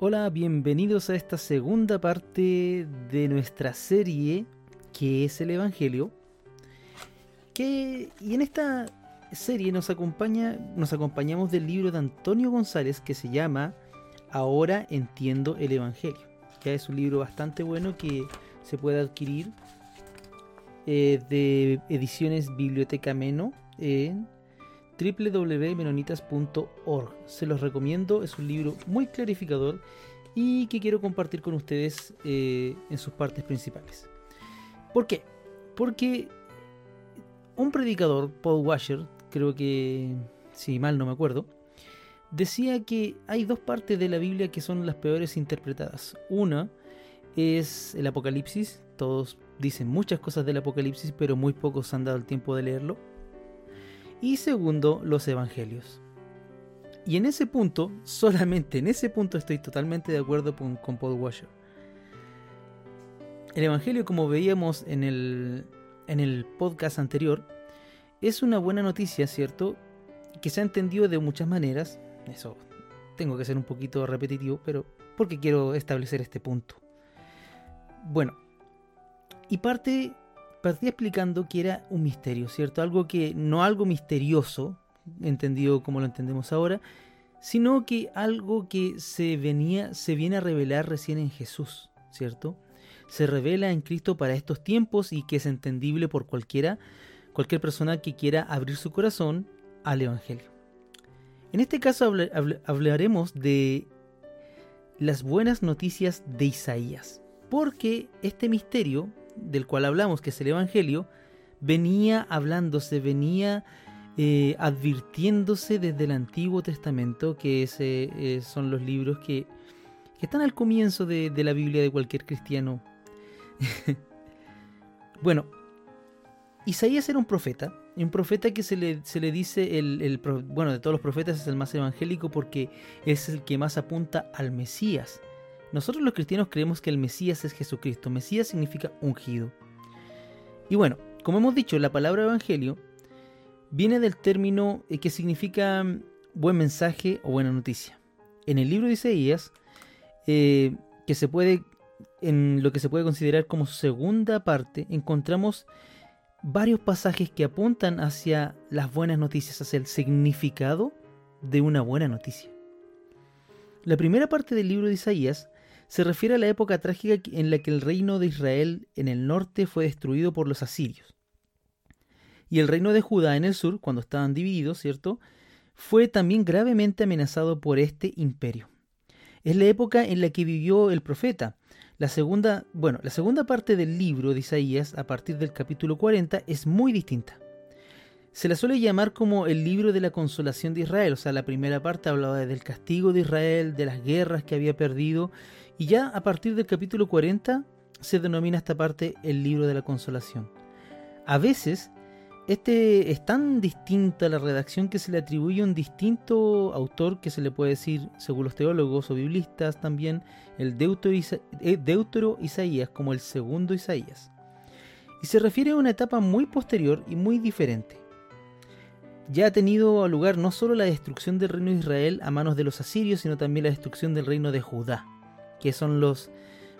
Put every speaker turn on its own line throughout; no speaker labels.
Hola, bienvenidos a esta segunda parte de nuestra serie que es el Evangelio. Que, y en esta serie nos acompaña, nos acompañamos del libro de Antonio González que se llama Ahora entiendo el Evangelio. Ya es un libro bastante bueno que se puede adquirir eh, de ediciones Biblioteca Meno en www.menonitas.org. Se los recomiendo, es un libro muy clarificador y que quiero compartir con ustedes eh, en sus partes principales. ¿Por qué? Porque un predicador, Paul Washer, creo que, si mal no me acuerdo, decía que hay dos partes de la Biblia que son las peores interpretadas. Una es el Apocalipsis, todos dicen muchas cosas del Apocalipsis, pero muy pocos han dado el tiempo de leerlo y segundo, los evangelios. Y en ese punto, solamente en ese punto estoy totalmente de acuerdo con, Paul Washer. El evangelio, como veíamos en el, en el podcast anterior, es una buena noticia, ¿cierto? Que se ha entendido de muchas maneras. Eso tengo que ser un poquito repetitivo, pero porque quiero establecer este punto. Bueno, y parte partí explicando que era un misterio, ¿cierto? Algo que, no algo misterioso, entendido como lo entendemos ahora, sino que algo que se venía, se viene a revelar recién en Jesús, ¿cierto? Se revela en Cristo para estos tiempos y que es entendible por cualquiera, cualquier persona que quiera abrir su corazón al Evangelio. En este caso hablaremos de las buenas noticias de Isaías, porque este misterio del cual hablamos, que es el Evangelio, venía hablándose, venía eh, advirtiéndose desde el Antiguo Testamento, que ese, eh, son los libros que, están al comienzo de, la Biblia de cualquier cristiano. bueno, Isaías era un profeta, un profeta que se le, se le dice, el, bueno, de todos los profetas es el más evangélico porque es el que más apunta al Mesías. Nosotros los cristianos creemos que el Mesías es Jesucristo. Mesías significa ungido. Y bueno, como hemos dicho, la palabra evangelio viene del término eh, que significa mm, buen mensaje o buena noticia. En el libro de Isaías, eh, que se puede, en lo que se puede considerar como segunda parte, encontramos varios pasajes que apuntan hacia las buenas noticias, hacia el significado de una buena noticia. La primera parte del libro de Isaías se refiere a la época trágica en la que el reino de Israel en el norte fue destruido por los asirios. Y el reino de Judá en el sur, cuando estaban divididos, ¿cierto? Fue también gravemente amenazado por este imperio. Es la época en la que vivió el profeta. La segunda, bueno, la segunda parte del libro de Isaías, a partir del capítulo 40, es muy distinta. Se la suele llamar como el libro de la consolación de Israel, o sea, la primera parte hablaba del castigo de Israel, de las guerras que había perdido y ya a partir del capítulo 40 se denomina esta parte el libro de la consolación. A veces este es tan distinta la redacción que se le atribuye a un distinto autor que se le puede decir, según los teólogos o biblistas también, el eh, Deutero, Isaías como el segundo Isaías. Y se refiere a una etapa muy posterior y muy diferente. Ya ha tenido lugar no solo la destrucción del reino de Israel a manos de los asirios, sino también la destrucción del reino de Judá que son los...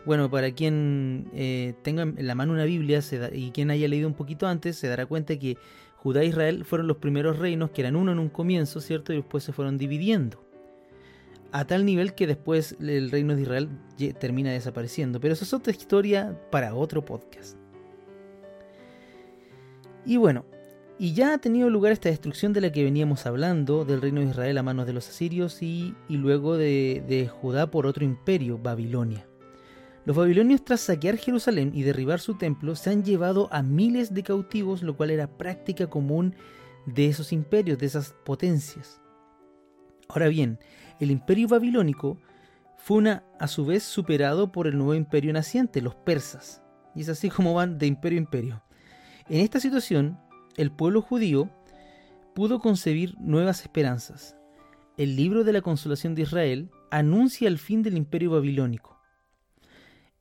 Bueno, para quien eh, tenga en la mano una Biblia y quien haya leído un poquito antes, se dará cuenta que Judá e Israel fueron los primeros reinos que eran uno en un comienzo, ¿cierto? Y después se fueron dividiendo. A tal nivel que después el reino de Israel termina desapareciendo. Pero eso es otra historia para otro podcast. Y bueno, y ya ha tenido lugar esta destrucción de la que veníamos hablando, del reino de Israel a manos de los asirios y, luego de, de, Judá por otro imperio, Babilonia. Los babilonios tras saquear Jerusalén y derribar su templo se han llevado a miles de cautivos, lo cual era práctica común de esos imperios, de esas potencias. Ahora bien, el imperio babilónico fue una, a su vez superado por el nuevo imperio naciente, los persas. Y es así como van de imperio a imperio. En esta situación, el pueblo judío pudo concebir nuevas esperanzas. El libro de la consolación de Israel anuncia el fin del imperio babilónico.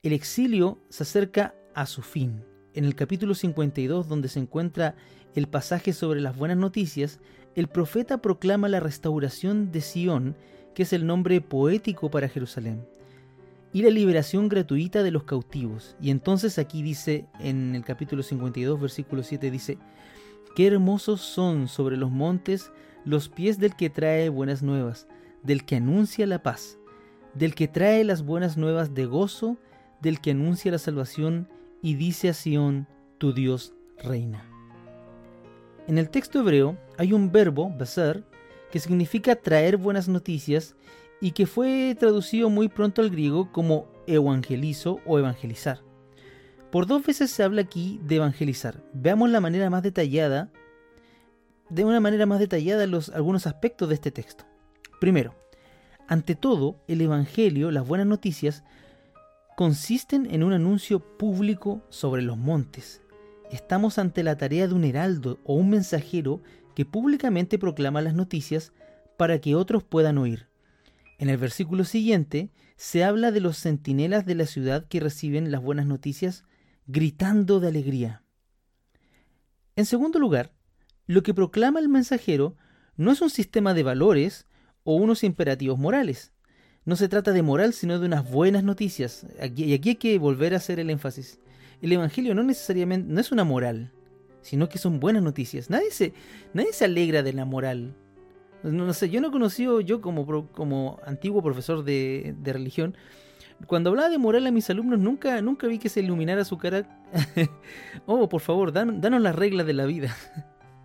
El exilio se acerca a su fin. En el capítulo 52, donde se encuentra el pasaje sobre las buenas noticias, el profeta proclama la restauración de Sión que es el nombre poético para Jerusalén, y la liberación gratuita de los cautivos. Y entonces aquí dice, en el capítulo 52, versículo 7, dice, Qué hermosos son sobre los montes los pies del que trae buenas nuevas, del que anuncia la paz, del que trae las buenas nuevas de gozo, del que anuncia la salvación y dice a Sión, tu Dios reina. En el texto hebreo hay un verbo, basar, que significa traer buenas noticias y que fue traducido muy pronto al griego como evangelizo o evangelizar. Por dos veces se habla aquí de evangelizar. Veamos la manera más detallada, de una manera más detallada los, algunos aspectos de este texto. Primero, ante todo, el Evangelio, las buenas noticias, consisten en un anuncio público sobre los montes. Estamos ante la tarea de un heraldo o un mensajero que públicamente proclama las noticias para que otros puedan oír. En el versículo siguiente se habla de los centinelas de la ciudad que reciben las buenas noticias gritando de alegría. En segundo lugar, lo que proclama el mensajero no es un sistema de valores o unos imperativos morales. No se trata de moral, sino de unas buenas noticias. y aquí hay que volver a hacer el énfasis. El Evangelio no necesariamente no es una moral, sino que son buenas noticias. Nadie se, nadie se alegra de la moral. No, sé, yo no he conocido, yo como, como antiguo profesor de, religión, cuando hablaba de moral a mis alumnos, nunca, nunca vi que se iluminara su cara. oh, por favor, danos las reglas de la vida.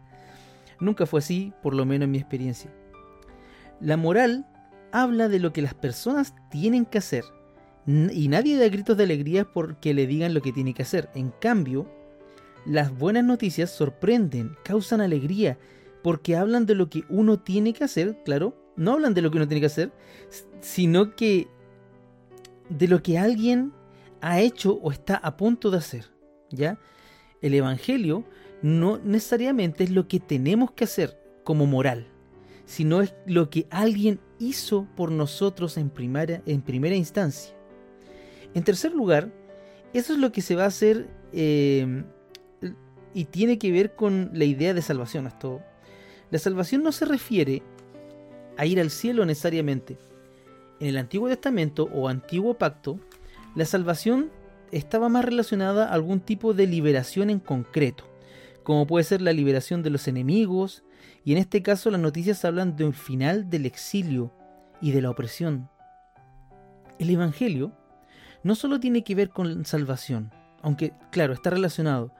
nunca fue así, por lo menos en mi experiencia. La moral habla de lo que las personas tienen que hacer. Y nadie da gritos de alegría porque le digan lo que tiene que hacer. En cambio, las buenas noticias sorprenden, causan alegría, porque hablan de lo que uno tiene que hacer, claro, no hablan de lo que uno tiene que hacer, sino que de lo que alguien ha hecho o está a punto de hacer, ¿ya? El evangelio no necesariamente es lo que tenemos que hacer como moral sino es lo que alguien hizo por nosotros en primera, en primera instancia. En tercer lugar, eso es lo que se va a hacer eh, y tiene que ver con la idea de salvación. Esto, la salvación no se refiere a ir al cielo necesariamente. En el Antiguo Testamento o Antiguo Pacto, la salvación estaba más relacionada a algún tipo de liberación en concreto, como puede ser la liberación de los enemigos, y en este caso las noticias hablan de un final del exilio y de la opresión. El Evangelio no solo tiene que ver con salvación, aunque claro, está relacionado.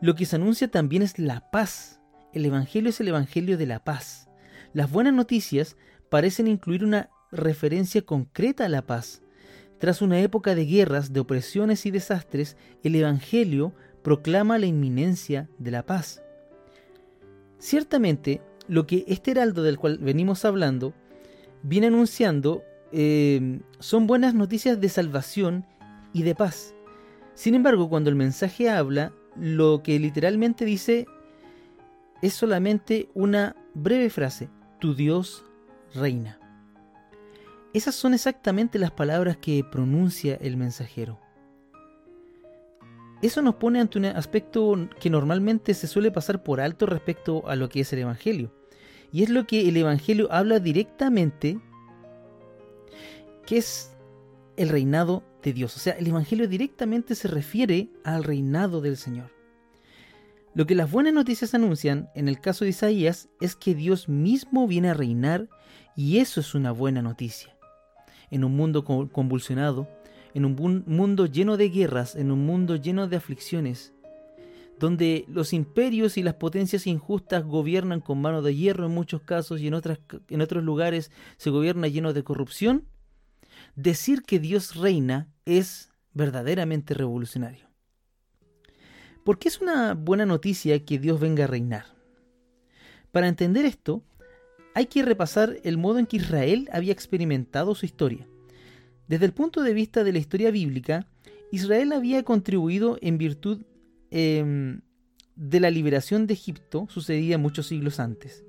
Lo que se anuncia también es la paz. El Evangelio es el Evangelio de la paz. Las buenas noticias parecen incluir una referencia concreta a la paz. Tras una época de guerras, de opresiones y desastres, el Evangelio proclama la inminencia de la paz. Ciertamente, lo que este heraldo del cual venimos hablando viene anunciando eh, son buenas noticias de salvación y de paz. Sin embargo, cuando el mensaje habla, lo que literalmente dice es solamente una breve frase, tu Dios reina. Esas son exactamente las palabras que pronuncia el mensajero. Eso nos pone ante un aspecto que normalmente se suele pasar por alto respecto a lo que es el Evangelio. Y es lo que el Evangelio habla directamente, que es el reinado de Dios. O sea, el Evangelio directamente se refiere al reinado del Señor. Lo que las buenas noticias anuncian, en el caso de Isaías, es que Dios mismo viene a reinar y eso es una buena noticia. En un mundo convulsionado, en un mundo lleno de guerras, en un mundo lleno de aflicciones, donde los imperios y las potencias injustas gobiernan con mano de hierro en muchos casos y en, en otros lugares se gobierna lleno de corrupción, decir que Dios reina es verdaderamente revolucionario. ¿Por qué es una buena noticia que Dios venga a reinar? Para entender esto, hay que repasar el modo en que Israel había experimentado su historia. Desde el punto de vista de la historia bíblica, Israel había contribuido en virtud em, de la liberación de Egipto, sucedía muchos siglos antes.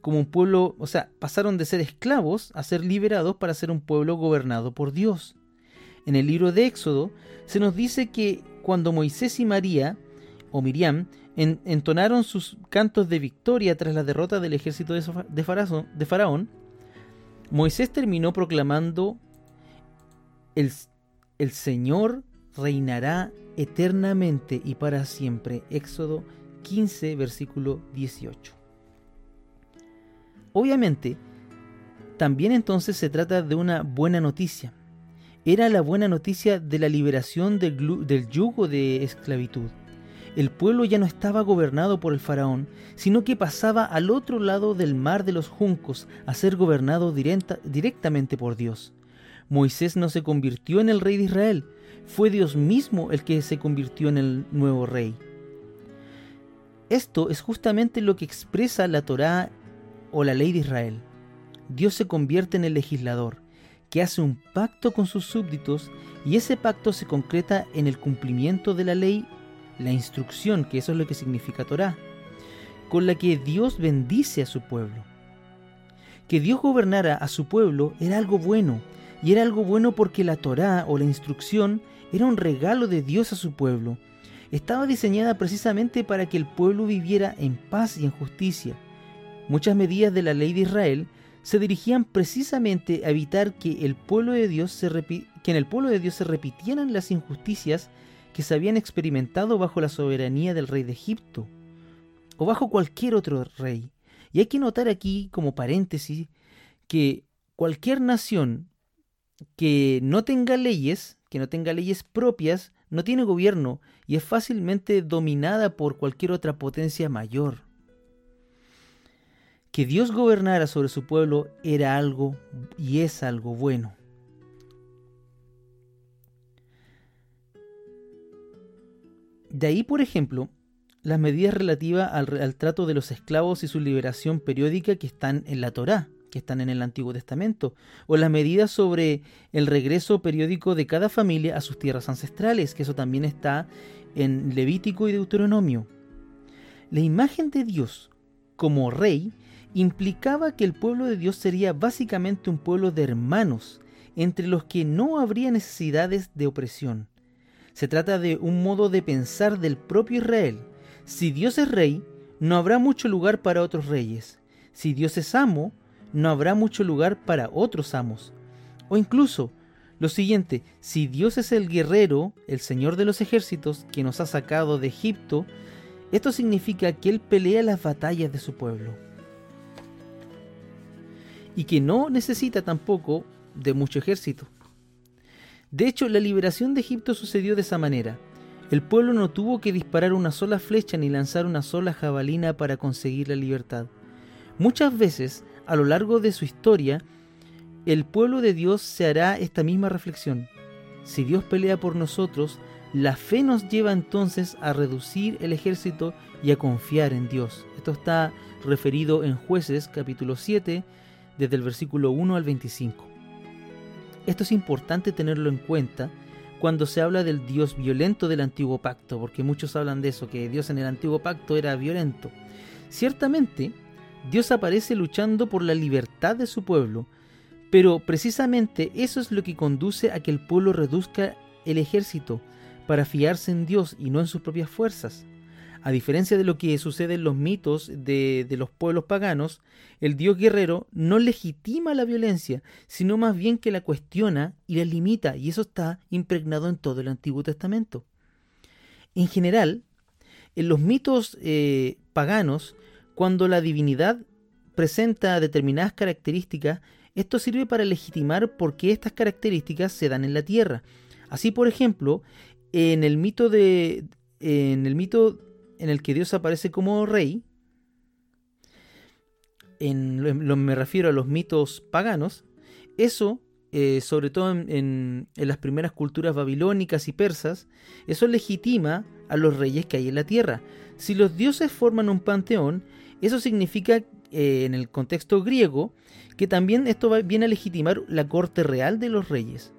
Como un pueblo, o sea, pasaron de ser esclavos a ser liberados para ser un pueblo gobernado por Dios. En el libro de Éxodo se nos dice que cuando Moisés y María, o Miriam, entonaron sus cantos de victoria tras la derrota del ejército de, Faraón, Moisés terminó proclamando, el, Señor reinará eternamente y para siempre. Éxodo 15, versículo 18. Obviamente, también entonces se trata de una buena noticia. Era la buena noticia de la liberación del yugo de esclavitud. El pueblo ya no estaba gobernado por el faraón, sino que pasaba al otro lado del mar de los juncos a ser gobernado directamente por Dios. Moisés no se convirtió en el rey de Israel, fue Dios mismo el que se convirtió en el nuevo rey. Esto es justamente lo que expresa la Torá o la ley de Israel. Dios se convierte en el legislador, que hace un pacto con sus súbditos y ese pacto se concreta en el cumplimiento de la ley, la instrucción, que eso es lo que significa Torá, con la que Dios bendice a su pueblo. Que Dios gobernara a su pueblo era algo bueno, y era algo bueno porque la Torá o la instrucción era un regalo de Dios a su pueblo. Estaba diseñada precisamente para que el pueblo viviera en paz y en justicia. Muchas medidas de la ley de Israel se dirigían precisamente a evitar que, el pueblo de Dios se que en el pueblo de Dios se repitieran las injusticias que se habían experimentado bajo la soberanía del rey de Egipto o bajo cualquier otro rey. Y hay que notar aquí, como paréntesis, que cualquier nación que no tenga leyes que no tenga leyes propias, no tiene gobierno y es fácilmente dominada por cualquier otra potencia mayor. Que Dios gobernara sobre su pueblo era algo y es algo bueno. De ahí, por ejemplo, las medidas relativas al, trato de los esclavos y su liberación periódica que están en la Torá que están en el Antiguo Testamento, o las medidas sobre el regreso periódico de cada familia a sus tierras ancestrales, que eso también está en Levítico y Deuteronomio. La imagen de Dios como rey implicaba que el pueblo de Dios sería básicamente un pueblo de hermanos, entre los que no habría necesidades de opresión. Se trata de un modo de pensar del propio Israel. Si Dios es rey, no habrá mucho lugar para otros reyes. Si Dios es amo, no habrá mucho lugar para otros amos. O incluso, lo siguiente, si Dios es el guerrero, el Señor de los ejércitos, que nos ha sacado de Egipto, esto significa que Él pelea las batallas de su pueblo. Y que no necesita tampoco de mucho ejército. De hecho, la liberación de Egipto sucedió de esa manera. El pueblo no tuvo que disparar una sola flecha ni lanzar una sola jabalina para conseguir la libertad. Muchas veces a lo largo de su historia, el pueblo de Dios se hará esta misma reflexión. Si Dios pelea por nosotros, la fe nos lleva entonces a reducir el ejército y a confiar en Dios. Esto está referido en jueces capítulo 7, desde el versículo 1 al 25. Esto es importante tenerlo en cuenta cuando se habla del Dios violento del antiguo pacto, porque muchos hablan de eso, que Dios en el antiguo pacto era violento. Ciertamente, Dios aparece luchando por la libertad de su pueblo, pero precisamente eso es lo que conduce a que el pueblo reduzca el ejército para fiarse en Dios y no en sus propias fuerzas. A diferencia de lo que sucede en los mitos de, de, los pueblos paganos, el dios guerrero no legitima la violencia, sino más bien que la cuestiona y la limita, y eso está impregnado en todo el Antiguo Testamento. En general, en los mitos eh, paganos, cuando la divinidad presenta determinadas características, esto sirve para legitimar por qué estas características se dan en la Tierra. Así, por ejemplo, en el mito de en el mito en el que Dios aparece como rey, en, me refiero a los mitos paganos, eso, eh, sobre todo en, las primeras culturas babilónicas y persas, eso legitima a los reyes que hay en la tierra. Si los dioses forman un panteón, eso significa, eh, en el contexto griego, que también esto viene a legitimar la corte real de los reyes,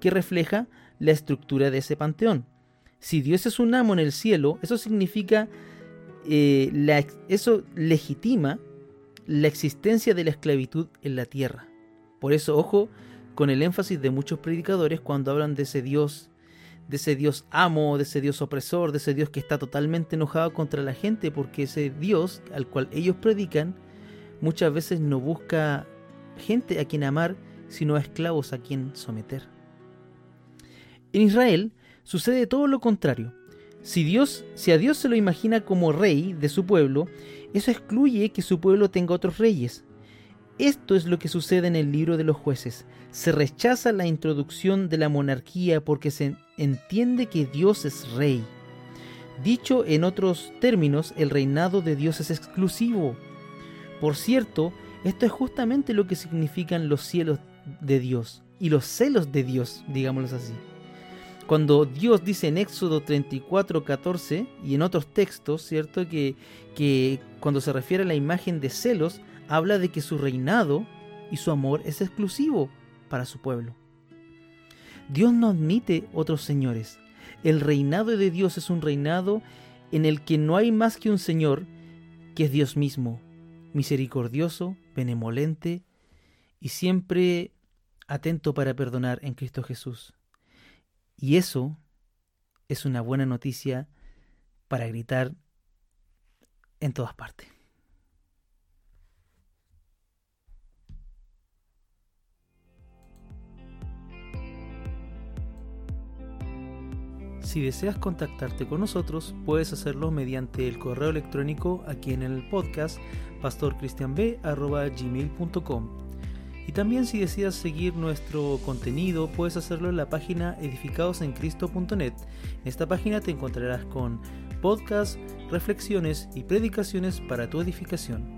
que refleja la estructura de ese panteón. Si Dios es un amo en el cielo, eso significa, eh, la, eso legitima la existencia de la esclavitud en la tierra. Por eso, ojo con el énfasis de muchos predicadores cuando hablan de ese Dios de ese Dios amo, de ese Dios opresor, de ese Dios que está totalmente enojado contra la gente, porque ese Dios al cual ellos predican muchas veces no busca gente a quien amar, sino a esclavos a quien someter. En Israel sucede todo lo contrario. Si Dios, si a Dios se lo imagina como rey de su pueblo, eso excluye que su pueblo tenga otros reyes. Esto es lo que sucede en el libro de los jueces. Se rechaza la introducción de la monarquía porque se entiende que Dios es rey. Dicho en otros términos, el reinado de Dios es exclusivo. Por cierto, esto es justamente lo que significan los cielos de Dios y los celos de Dios, digámoslo así. Cuando Dios dice en Éxodo 34, 14 y en otros textos, ¿cierto? Que, que cuando se refiere a la imagen de celos, habla de que su reinado y su amor es exclusivo para su pueblo. Dios no admite otros señores. El reinado de Dios es un reinado en el que no hay más que un Señor, que es Dios mismo, misericordioso, benevolente y siempre atento para perdonar en Cristo Jesús. Y eso es una buena noticia para gritar en todas partes. Si deseas contactarte con nosotros, puedes hacerlo mediante el correo electrónico aquí en el podcast pastorcristianb.gmail.com y también si deseas seguir nuestro contenido, puedes hacerlo en la página edificadosencristo.net. En esta página te encontrarás con podcasts, reflexiones y predicaciones para tu edificación.